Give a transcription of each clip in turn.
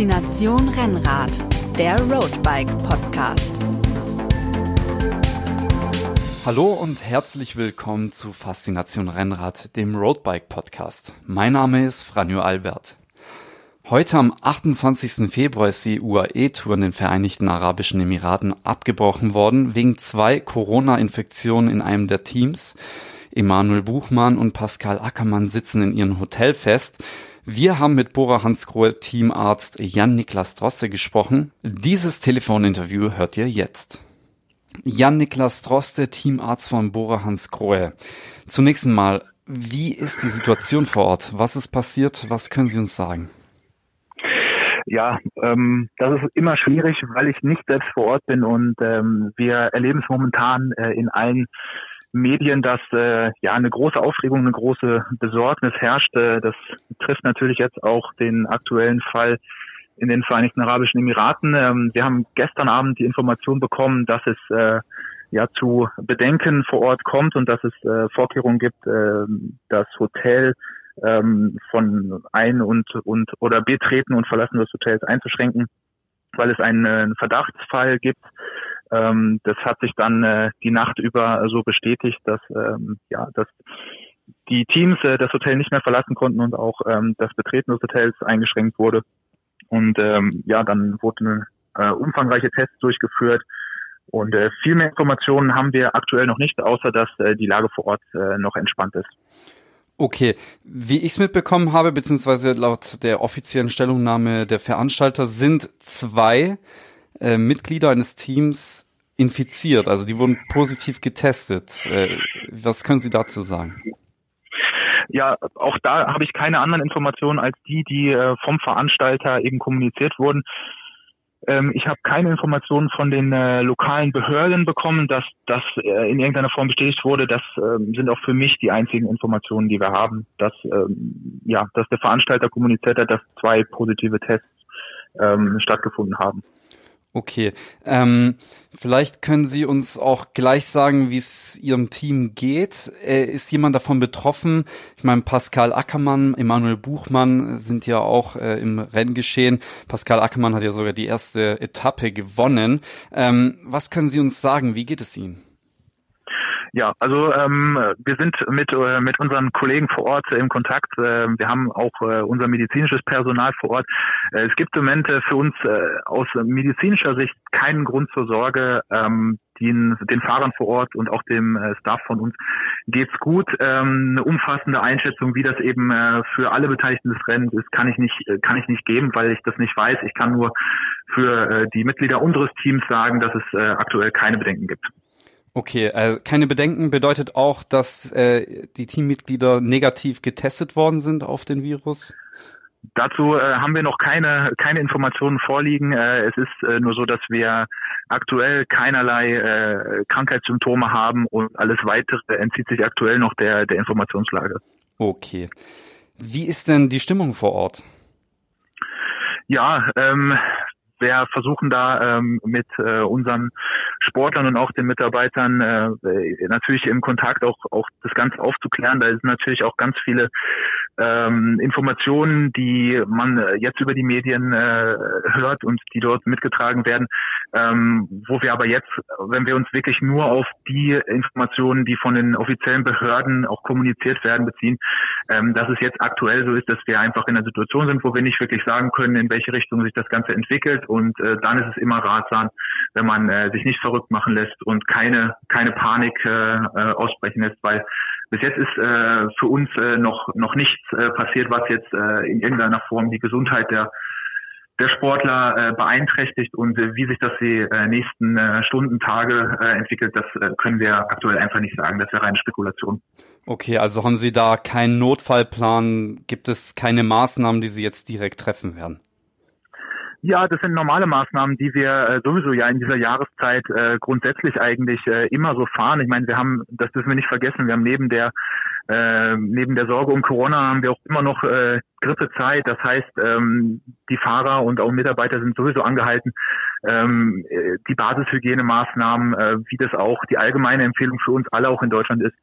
Faszination Rennrad, der Roadbike Podcast. Hallo und herzlich willkommen zu Faszination Rennrad, dem Roadbike Podcast. Mein Name ist Franjo Albert. Heute am 28. Februar ist die UAE-Tour in den Vereinigten Arabischen Emiraten abgebrochen worden, wegen zwei Corona-Infektionen in einem der Teams. Emanuel Buchmann und Pascal Ackermann sitzen in ihrem Hotel fest. Wir haben mit Bora Hansgrohe Teamarzt Jan-Niklas Droste gesprochen. Dieses Telefoninterview hört ihr jetzt. Jan-Niklas Droste, Teamarzt von Bora Hansgrohe. Zunächst einmal, wie ist die Situation vor Ort? Was ist passiert? Was können Sie uns sagen? Ja, ähm, das ist immer schwierig, weil ich nicht selbst vor Ort bin und ähm, wir erleben es momentan äh, in allen Medien, dass äh, ja eine große Aufregung, eine große Besorgnis herrscht. Äh, das trifft natürlich jetzt auch den aktuellen Fall in den Vereinigten Arabischen Emiraten. Ähm, wir haben gestern Abend die Information bekommen, dass es äh, ja zu Bedenken vor Ort kommt und dass es äh, Vorkehrungen gibt, äh, das Hotel ähm, von Ein- und, und oder Betreten und Verlassen des Hotels einzuschränken, weil es einen, äh, einen Verdachtsfall gibt. Ähm, das hat sich dann äh, die Nacht über so bestätigt, dass ähm, ja, dass die Teams äh, das Hotel nicht mehr verlassen konnten und auch ähm, das Betreten des Hotels eingeschränkt wurde. Und ähm, ja, dann wurden äh, umfangreiche Tests durchgeführt. Und äh, viel mehr Informationen haben wir aktuell noch nicht, außer dass äh, die Lage vor Ort äh, noch entspannt ist. Okay, wie ich es mitbekommen habe, beziehungsweise laut der offiziellen Stellungnahme der Veranstalter sind zwei äh, Mitglieder eines Teams infiziert, also die wurden positiv getestet. Äh, was können Sie dazu sagen? Ja, auch da habe ich keine anderen Informationen als die, die äh, vom Veranstalter eben kommuniziert wurden. Ähm, ich habe keine Informationen von den äh, lokalen Behörden bekommen, dass das äh, in irgendeiner Form bestätigt wurde. Das ähm, sind auch für mich die einzigen Informationen, die wir haben, dass ähm, ja, dass der Veranstalter kommuniziert hat, dass zwei positive Tests ähm, stattgefunden haben. Okay, ähm, vielleicht können Sie uns auch gleich sagen, wie es Ihrem Team geht. Äh, ist jemand davon betroffen? Ich meine, Pascal Ackermann, Emanuel Buchmann sind ja auch äh, im Renngeschehen. Pascal Ackermann hat ja sogar die erste Etappe gewonnen. Ähm, was können Sie uns sagen? Wie geht es Ihnen? Ja, also ähm, wir sind mit äh, mit unseren Kollegen vor Ort äh, im Kontakt. Äh, wir haben auch äh, unser medizinisches Personal vor Ort. Äh, es gibt im Moment äh, für uns äh, aus medizinischer Sicht keinen Grund zur Sorge. Ähm, den, den Fahrern vor Ort und auch dem äh, Staff von uns geht's gut. Ähm, eine umfassende Einschätzung, wie das eben äh, für alle Beteiligten des Rennens ist, kann ich nicht äh, kann ich nicht geben, weil ich das nicht weiß. Ich kann nur für äh, die Mitglieder unseres Teams sagen, dass es äh, aktuell keine Bedenken gibt. Okay, äh, keine Bedenken bedeutet auch, dass äh, die Teammitglieder negativ getestet worden sind auf den Virus? Dazu äh, haben wir noch keine, keine Informationen vorliegen. Äh, es ist äh, nur so, dass wir aktuell keinerlei äh, Krankheitssymptome haben und alles weitere entzieht sich aktuell noch der, der Informationslage. Okay. Wie ist denn die Stimmung vor Ort? Ja, ähm, wir versuchen da ähm, mit äh, unseren Sportlern und auch den Mitarbeitern äh, natürlich im Kontakt auch auch das Ganze aufzuklären. Da sind natürlich auch ganz viele ähm, Informationen, die man äh, jetzt über die Medien äh, hört und die dort mitgetragen werden, ähm, wo wir aber jetzt, wenn wir uns wirklich nur auf die Informationen, die von den offiziellen Behörden auch kommuniziert werden, beziehen, ähm, dass es jetzt aktuell so ist, dass wir einfach in einer Situation sind, wo wir nicht wirklich sagen können, in welche Richtung sich das Ganze entwickelt. Und äh, dann ist es immer ratsam, wenn man äh, sich nicht verrückt machen lässt und keine keine Panik äh, äh ausbrechen lässt, weil bis jetzt ist äh, für uns äh, noch noch nichts äh, passiert, was jetzt äh, in irgendeiner Form die Gesundheit der der Sportler äh, beeinträchtigt und äh, wie sich das die äh, nächsten äh, Stunden, Tage äh, entwickelt, das äh, können wir aktuell einfach nicht sagen. Das wäre reine Spekulation. Okay, also haben Sie da keinen Notfallplan? Gibt es keine Maßnahmen, die Sie jetzt direkt treffen werden? Ja, das sind normale Maßnahmen, die wir äh, sowieso ja in dieser Jahreszeit äh, grundsätzlich eigentlich äh, immer so fahren. Ich meine, wir haben, das dürfen wir nicht vergessen, wir haben neben der äh, neben der Sorge um Corona haben wir auch immer noch äh, Grippezeit. Das heißt, ähm, die Fahrer und auch Mitarbeiter sind sowieso angehalten, ähm, äh, die Basishygienemaßnahmen, äh, wie das auch die allgemeine Empfehlung für uns alle auch in Deutschland ist,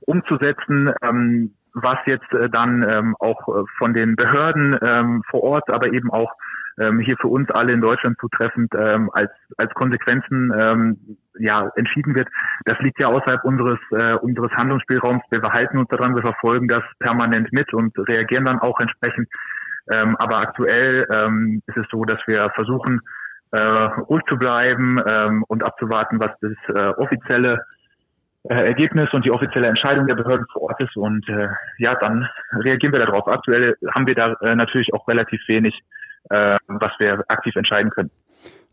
umzusetzen. Ähm, was jetzt äh, dann ähm, auch von den Behörden ähm, vor Ort, aber eben auch ähm, hier für uns alle in Deutschland zutreffend ähm, als, als Konsequenzen ähm, ja, entschieden wird, das liegt ja außerhalb unseres, äh, unseres Handlungsspielraums. Wir verhalten uns daran, wir verfolgen das permanent mit und reagieren dann auch entsprechend. Ähm, aber aktuell ähm, ist es so, dass wir versuchen, äh, ruhig zu bleiben ähm, und abzuwarten, was das äh, offizielle äh, Ergebnis und die offizielle Entscheidung der Behörden vor Ort ist. Und äh, ja, dann reagieren wir darauf. Aktuell haben wir da äh, natürlich auch relativ wenig, äh, was wir aktiv entscheiden können.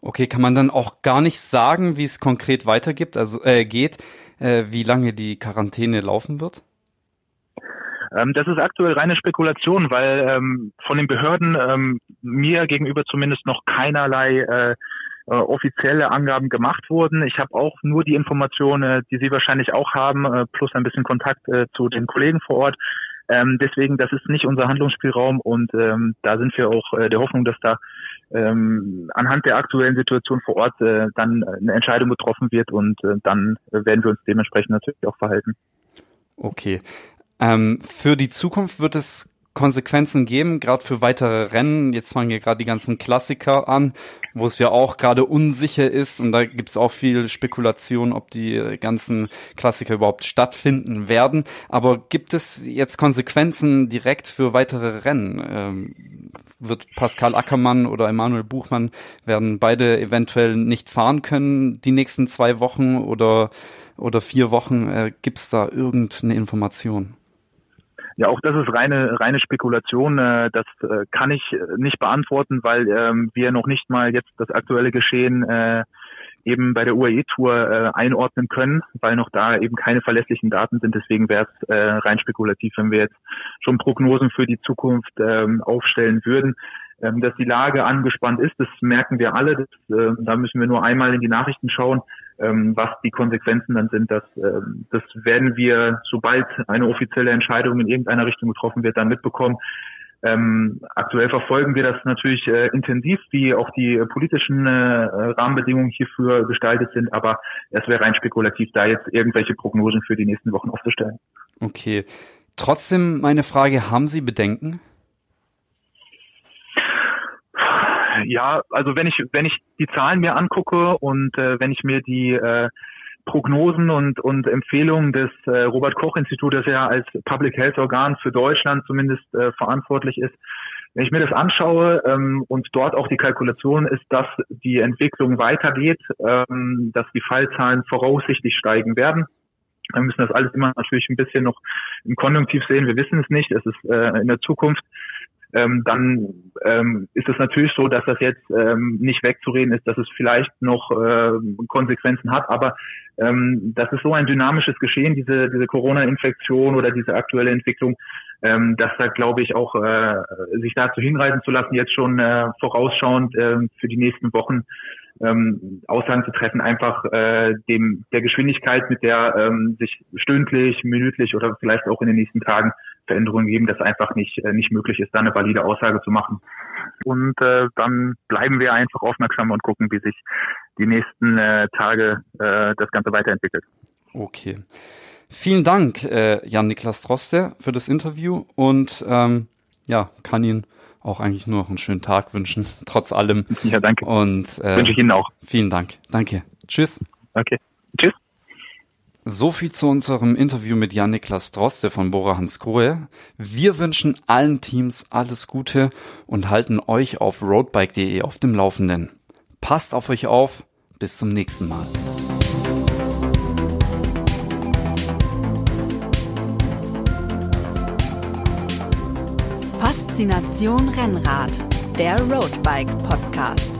Okay, kann man dann auch gar nicht sagen, wie es konkret weitergibt, also äh, geht, äh, wie lange die Quarantäne laufen wird? Ähm, das ist aktuell reine Spekulation, weil ähm, von den Behörden ähm, mir gegenüber zumindest noch keinerlei äh, äh, offizielle Angaben gemacht wurden. Ich habe auch nur die Informationen, äh, die Sie wahrscheinlich auch haben, äh, plus ein bisschen Kontakt äh, zu den Kollegen vor Ort. Ähm, deswegen, das ist nicht unser Handlungsspielraum und ähm, da sind wir auch äh, der Hoffnung, dass da ähm, anhand der aktuellen Situation vor Ort äh, dann eine Entscheidung getroffen wird und äh, dann werden wir uns dementsprechend natürlich auch verhalten. Okay. Ähm, für die Zukunft wird es Konsequenzen geben, gerade für weitere Rennen. Jetzt fangen ja gerade die ganzen Klassiker an, wo es ja auch gerade unsicher ist und da gibt es auch viel Spekulation, ob die ganzen Klassiker überhaupt stattfinden werden. Aber gibt es jetzt Konsequenzen direkt für weitere Rennen? Ähm, wird Pascal Ackermann oder Emanuel Buchmann werden beide eventuell nicht fahren können die nächsten zwei Wochen oder oder vier Wochen? Äh, gibt es da irgendeine Information? Ja, auch das ist reine reine Spekulation. Äh, das äh, kann ich äh, nicht beantworten, weil ähm, wir noch nicht mal jetzt das aktuelle Geschehen eben bei der UAE-Tour einordnen können, weil noch da eben keine verlässlichen Daten sind. Deswegen wäre es rein spekulativ, wenn wir jetzt schon Prognosen für die Zukunft ähm, aufstellen würden. Ähm, dass die Lage angespannt ist, das merken wir alle. Das, da müssen wir nur einmal in die Nachrichten schauen. Ähm, was die Konsequenzen dann sind, das, ähm, das werden wir, sobald eine offizielle Entscheidung in irgendeiner Richtung getroffen wird, dann mitbekommen. Ähm, aktuell verfolgen wir das natürlich äh, intensiv, wie auch die politischen äh, Rahmenbedingungen hierfür gestaltet sind, aber es wäre rein spekulativ, da jetzt irgendwelche Prognosen für die nächsten Wochen aufzustellen. Okay. Trotzdem meine Frage, haben Sie Bedenken? Ja, also wenn ich wenn ich die Zahlen mir angucke und äh, wenn ich mir die äh, Prognosen und, und Empfehlungen des äh, Robert Koch Instituts, das ja als Public Health Organ für Deutschland zumindest äh, verantwortlich ist, wenn ich mir das anschaue ähm, und dort auch die Kalkulation ist, dass die Entwicklung weitergeht, ähm, dass die Fallzahlen voraussichtlich steigen werden. Wir müssen das alles immer natürlich ein bisschen noch im Konjunktiv sehen. Wir wissen es nicht. Es ist äh, in der Zukunft ähm, dann ähm, ist es natürlich so, dass das jetzt ähm, nicht wegzureden ist, dass es vielleicht noch äh, Konsequenzen hat, aber ähm, das ist so ein dynamisches Geschehen, diese, diese Corona-Infektion oder diese aktuelle Entwicklung, ähm, dass da glaube ich auch äh, sich dazu hinreißen zu lassen, jetzt schon äh, vorausschauend äh, für die nächsten Wochen ähm, Aussagen zu treffen, einfach äh, dem der Geschwindigkeit, mit der ähm, sich stündlich, minütlich oder vielleicht auch in den nächsten Tagen Veränderungen geben, dass einfach nicht äh, nicht möglich ist, da eine valide Aussage zu machen. Und äh, dann bleiben wir einfach aufmerksam und gucken, wie sich die nächsten äh, Tage äh, das Ganze weiterentwickelt. Okay. Vielen Dank, äh, Jan-Niklas Droste, für das Interview und ähm, ja, kann Ihnen auch eigentlich nur noch einen schönen Tag wünschen, trotz allem. Ja, danke. Und äh, wünsche ich Ihnen auch. Vielen Dank. Danke. Tschüss. Okay. Tschüss. So viel zu unserem Interview mit Jan-Niklas Droste von Bora Hansgrohe. Wir wünschen allen Teams alles Gute und halten euch auf roadbike.de auf dem Laufenden. Passt auf euch auf. Bis zum nächsten Mal. Faszination Rennrad, der Roadbike Podcast.